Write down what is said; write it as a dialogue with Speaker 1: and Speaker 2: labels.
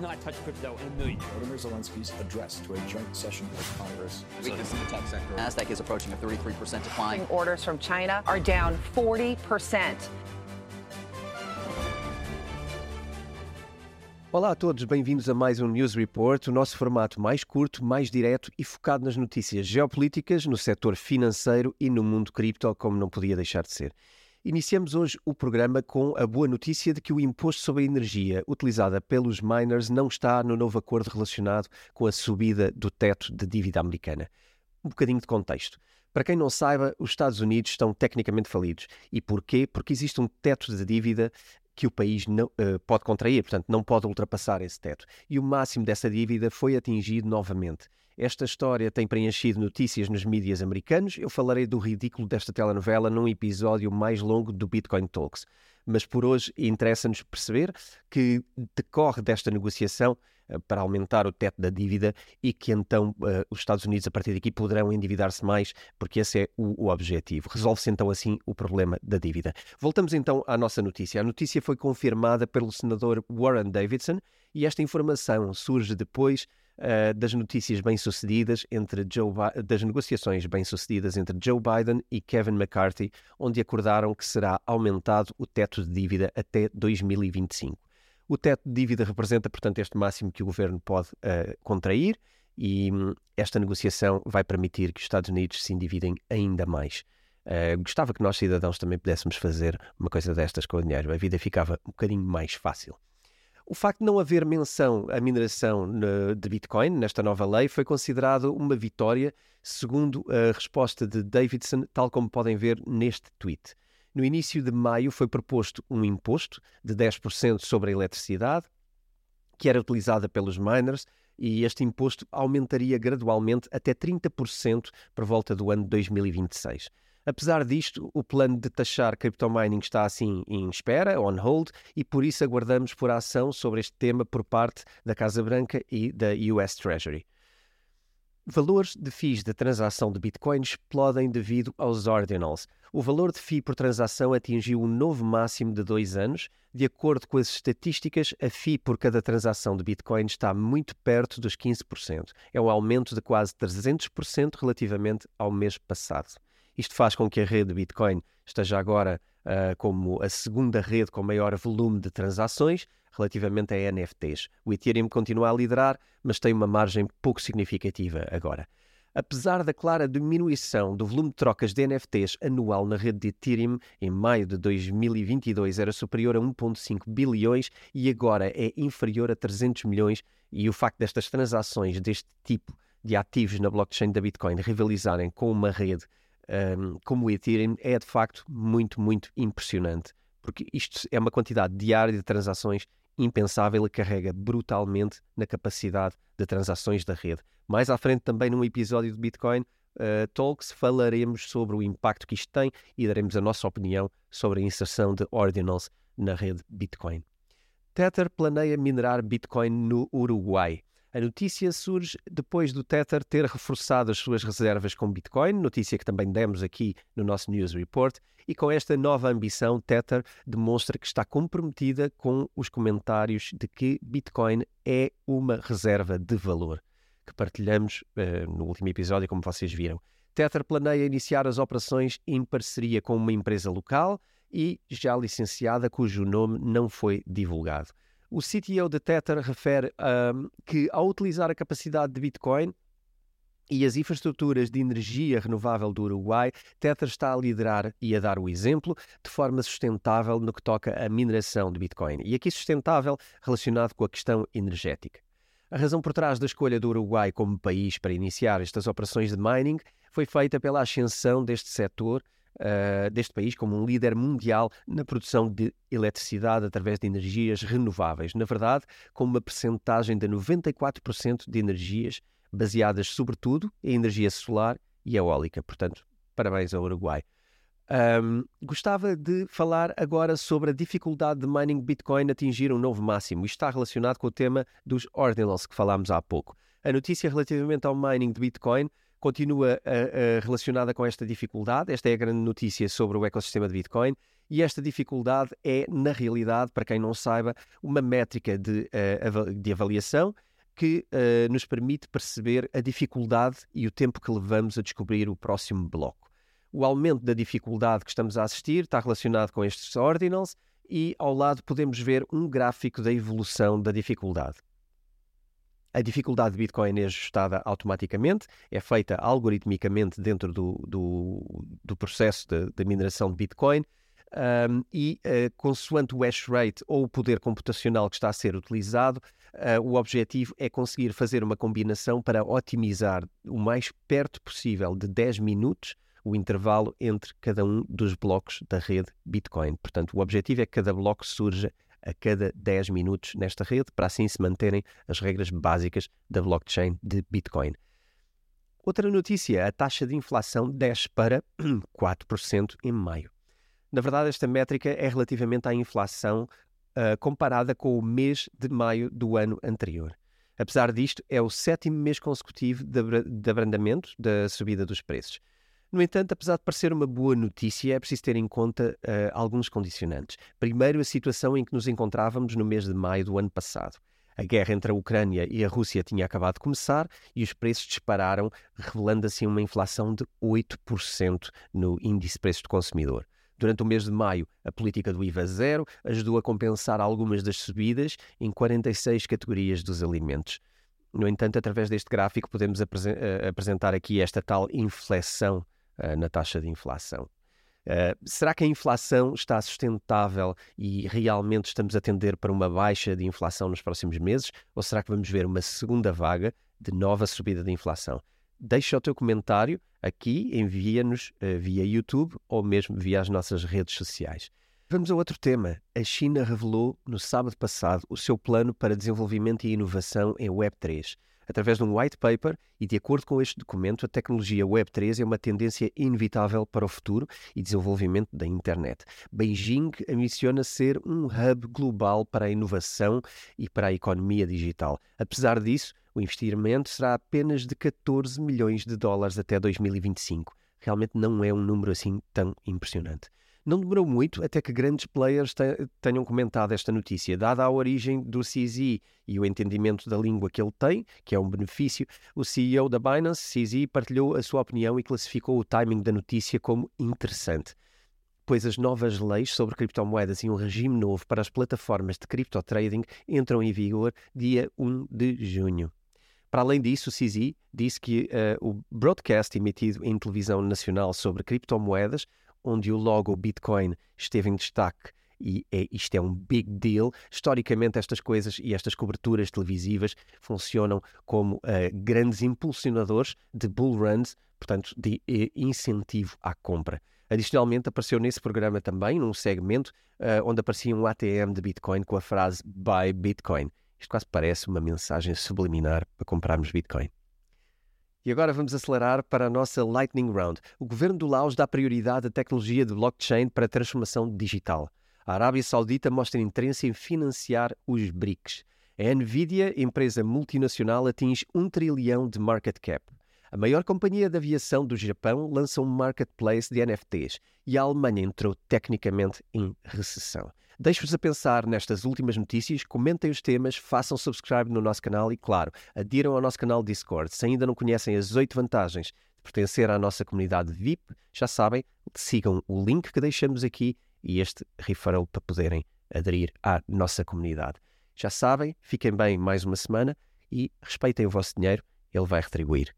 Speaker 1: not touch crypto in a million years.
Speaker 2: Volodymyr Zelensky's address to a joint session of Congress.
Speaker 3: Weakness in the tech sector.
Speaker 4: NASDAQ is approaching a 33% decline.
Speaker 5: Orders from China are down 40%.
Speaker 6: Olá a todos, bem-vindos a mais um News Report, o nosso formato mais curto, mais direto e focado nas notícias geopolíticas, no setor financeiro e no mundo cripto, como não podia deixar de ser. Iniciamos hoje o programa com a boa notícia de que o imposto sobre a energia utilizada pelos miners não está no novo acordo relacionado com a subida do teto de dívida americana. Um bocadinho de contexto. Para quem não saiba, os Estados Unidos estão tecnicamente falidos. E porquê? Porque existe um teto de dívida que o país não, uh, pode contrair, portanto, não pode ultrapassar esse teto. E o máximo dessa dívida foi atingido novamente. Esta história tem preenchido notícias nos mídias americanos. Eu falarei do ridículo desta telenovela num episódio mais longo do Bitcoin Talks. Mas por hoje interessa-nos perceber que decorre desta negociação uh, para aumentar o teto da dívida e que então uh, os Estados Unidos, a partir daqui, poderão endividar-se mais, porque esse é o, o objetivo. Resolve-se então assim o problema da dívida. Voltamos então à nossa notícia. A notícia foi confirmada pelo senador Warren Davidson e esta informação surge depois uh, das notícias bem-sucedidas entre Joe das negociações bem-sucedidas entre Joe Biden e Kevin McCarthy, onde acordaram que será aumentado o teto de dívida até 2025. O teto de dívida representa, portanto, este máximo que o governo pode uh, contrair e um, esta negociação vai permitir que os Estados Unidos se endividem ainda mais. Uh, gostava que nós, cidadãos, também pudéssemos fazer uma coisa destas com o dinheiro. A vida ficava um bocadinho mais fácil. O facto de não haver menção à mineração de Bitcoin nesta nova lei foi considerado uma vitória, segundo a resposta de Davidson, tal como podem ver neste tweet. No início de maio foi proposto um imposto de 10% sobre a eletricidade, que era utilizada pelos miners, e este imposto aumentaria gradualmente até 30% por volta do ano 2026. Apesar disto, o plano de taxar criptomining está assim em espera, on hold, e por isso aguardamos por ação sobre este tema por parte da Casa Branca e da US Treasury. Valores de FIIs de transação de Bitcoin explodem devido aos ordinals. O valor de FII por transação atingiu um novo máximo de dois anos. De acordo com as estatísticas, a FII por cada transação de Bitcoin está muito perto dos 15%. É um aumento de quase 300% relativamente ao mês passado. Isto faz com que a rede Bitcoin esteja agora uh, como a segunda rede com maior volume de transações relativamente a NFTs. O Ethereum continua a liderar, mas tem uma margem pouco significativa agora. Apesar da clara diminuição do volume de trocas de NFTs anual na rede de Ethereum, em maio de 2022 era superior a 1,5 bilhões e agora é inferior a 300 milhões, e o facto destas transações deste tipo de ativos na blockchain da Bitcoin rivalizarem com uma rede um, como o Ethereum é de facto muito, muito impressionante, porque isto é uma quantidade diária de transações impensável e carrega brutalmente na capacidade de transações da rede. Mais à frente, também num episódio de Bitcoin uh, Talks, falaremos sobre o impacto que isto tem e daremos a nossa opinião sobre a inserção de ordinals na rede Bitcoin. Tether planeia minerar Bitcoin no Uruguai. A notícia surge depois do Tether ter reforçado as suas reservas com Bitcoin, notícia que também demos aqui no nosso News Report, e com esta nova ambição, Tether demonstra que está comprometida com os comentários de que Bitcoin é uma reserva de valor, que partilhamos uh, no último episódio, como vocês viram. Tether planeia iniciar as operações em parceria com uma empresa local e já licenciada, cujo nome não foi divulgado. O CTO de Tether refere um, que, ao utilizar a capacidade de Bitcoin e as infraestruturas de energia renovável do Uruguai, Tether está a liderar e a dar o exemplo de forma sustentável no que toca à mineração de Bitcoin. E aqui sustentável relacionado com a questão energética. A razão por trás da escolha do Uruguai como país para iniciar estas operações de mining foi feita pela ascensão deste setor uh, deste país como um líder mundial na produção de eletricidade através de energias renováveis. Na verdade, com uma percentagem de 94% de energias baseadas sobretudo em energia solar e eólica. Portanto, parabéns ao Uruguai. Um, gostava de falar agora sobre a dificuldade de mining Bitcoin atingir um novo máximo. Isto está relacionado com o tema dos ordinals que falámos há pouco. A notícia relativamente ao mining de Bitcoin continua uh, uh, relacionada com esta dificuldade. Esta é a grande notícia sobre o ecossistema de Bitcoin E esta dificuldade é, na realidade, para quem não saiba, uma métrica de, uh, de avaliação que uh, nos permite perceber a dificuldade e o tempo que levamos a descobrir o próximo bloco. O aumento da dificuldade que estamos a assistir está relacionado com estes ordinals e ao lado podemos ver um gráfico da evolução da dificuldade. A dificuldade de Bitcoin é ajustada automaticamente, é feita algoritmicamente dentro do, do, do processo de, de, mineração de Bitcoin um, e, uh, consoante o hash rate ou o poder computacional que está a ser utilizado, uh, o objetivo é conseguir fazer uma combinação para otimizar o mais perto possível de 10 minutos o intervalo entre cada um dos blocos da rede Bitcoin. Portanto, o objetivo é que cada bloco surja a cada 10 minutos nesta rede, para assim se manterem as regras básicas da blockchain de Bitcoin. Outra notícia: a taxa de inflação desce para 4% em maio. Na verdade, esta métrica é relativamente à inflação uh, comparada com o mês de maio do ano anterior. Apesar disto, é o sétimo mês consecutivo de abrandamento da subida dos preços. No entanto, apesar de parecer uma boa notícia, é preciso ter em conta uh, alguns condicionantes. Primeiro, a situação em que nos encontrávamos no mês de maio do ano passado. A guerra entre a Ucrânia e a Rússia tinha acabado de começar e os preços dispararam, revelando assim uma inflação de 8% no índice de preços do consumidor. Durante o mês de maio, a política do IVA zero ajudou a compensar algumas das subidas em 46 categorias dos alimentos. No entanto, através deste gráfico, podemos uh, apresentar aqui esta tal inflexão uh, na taxa de inflação. Uh, será que a inflação está sustentável e realmente estamos a tender para uma baixa de inflação nos próximos meses? Ou será que vamos ver uma segunda vaga de nova subida de inflação? Deixa o teu comentário aqui, envia-nos uh, via YouTube ou mesmo via as nossas redes sociais. Vamos a outro tema. A China revelou no sábado passado o seu plano para desenvolvimento e inovação em Web3 através de um white paper e, de acordo com este documento, a tecnologia Web3 é uma tendência inevitável para o futuro e desenvolvimento da internet. Beijing ambiciona ser um hub global para a inovação e para a economia digital. Apesar disso, o investimento será apenas de 14 milhões de dólares até 2025. Realmente não é um número assim tão impressionante. Não demorou muito até que grandes players tenham comentado esta notícia. Dada a origem do CZ e o entendimento da língua que ele tem, que é um benefício, o CEO da Binance, CZ, partilhou a sua opinião e classificou o timing da notícia como interessante pois as novas leis sobre criptomoedas e um regime novo para as plataformas de criptotrading entram em vigor dia 1 de junho. Para além disso, o CZ disse que uh, o broadcast emitido em televisão nacional sobre criptomoedas onde o logo Bitcoin esteve em destaque e é, isto é um big deal. Historicamente, estas coisas e estas coberturas televisivas funcionam como uh, grandes impulsionadores de bull runs, portanto, de uh, incentivo à compra. Adicionalmente, apareceu nesse programa também, num segmento, uh, onde aparecia um ATM de Bitcoin com a frase Buy Bitcoin. Isto quase parece uma mensagem subliminar para comprarmos Bitcoin. E agora vamos acelerar para a nossa Lightning Round. O governo do Laos dá prioridade à tecnologia de blockchain para a transformação digital. A Arábia Saudita mostra interesse em financiar os BRICS. A Nvidia, empresa multinacional, atinge um trilhão de market cap. A maior companhia de aviação do Japão lança um marketplace de NFTs e a Alemanha entrou tecnicamente em recessão. Deixo-vos a pensar nestas últimas notícias, comentem os temas, façam subscribe no nosso canal e, claro, adiram ao nosso canal Discord. Se ainda não conhecem as oito vantagens de pertencer à nossa comunidade VIP, já sabem, sigam o link que deixamos aqui e este referral para poderem aderir à nossa comunidade. Já sabem, fiquem bem mais uma semana e respeitem o vosso dinheiro, ele vai retribuir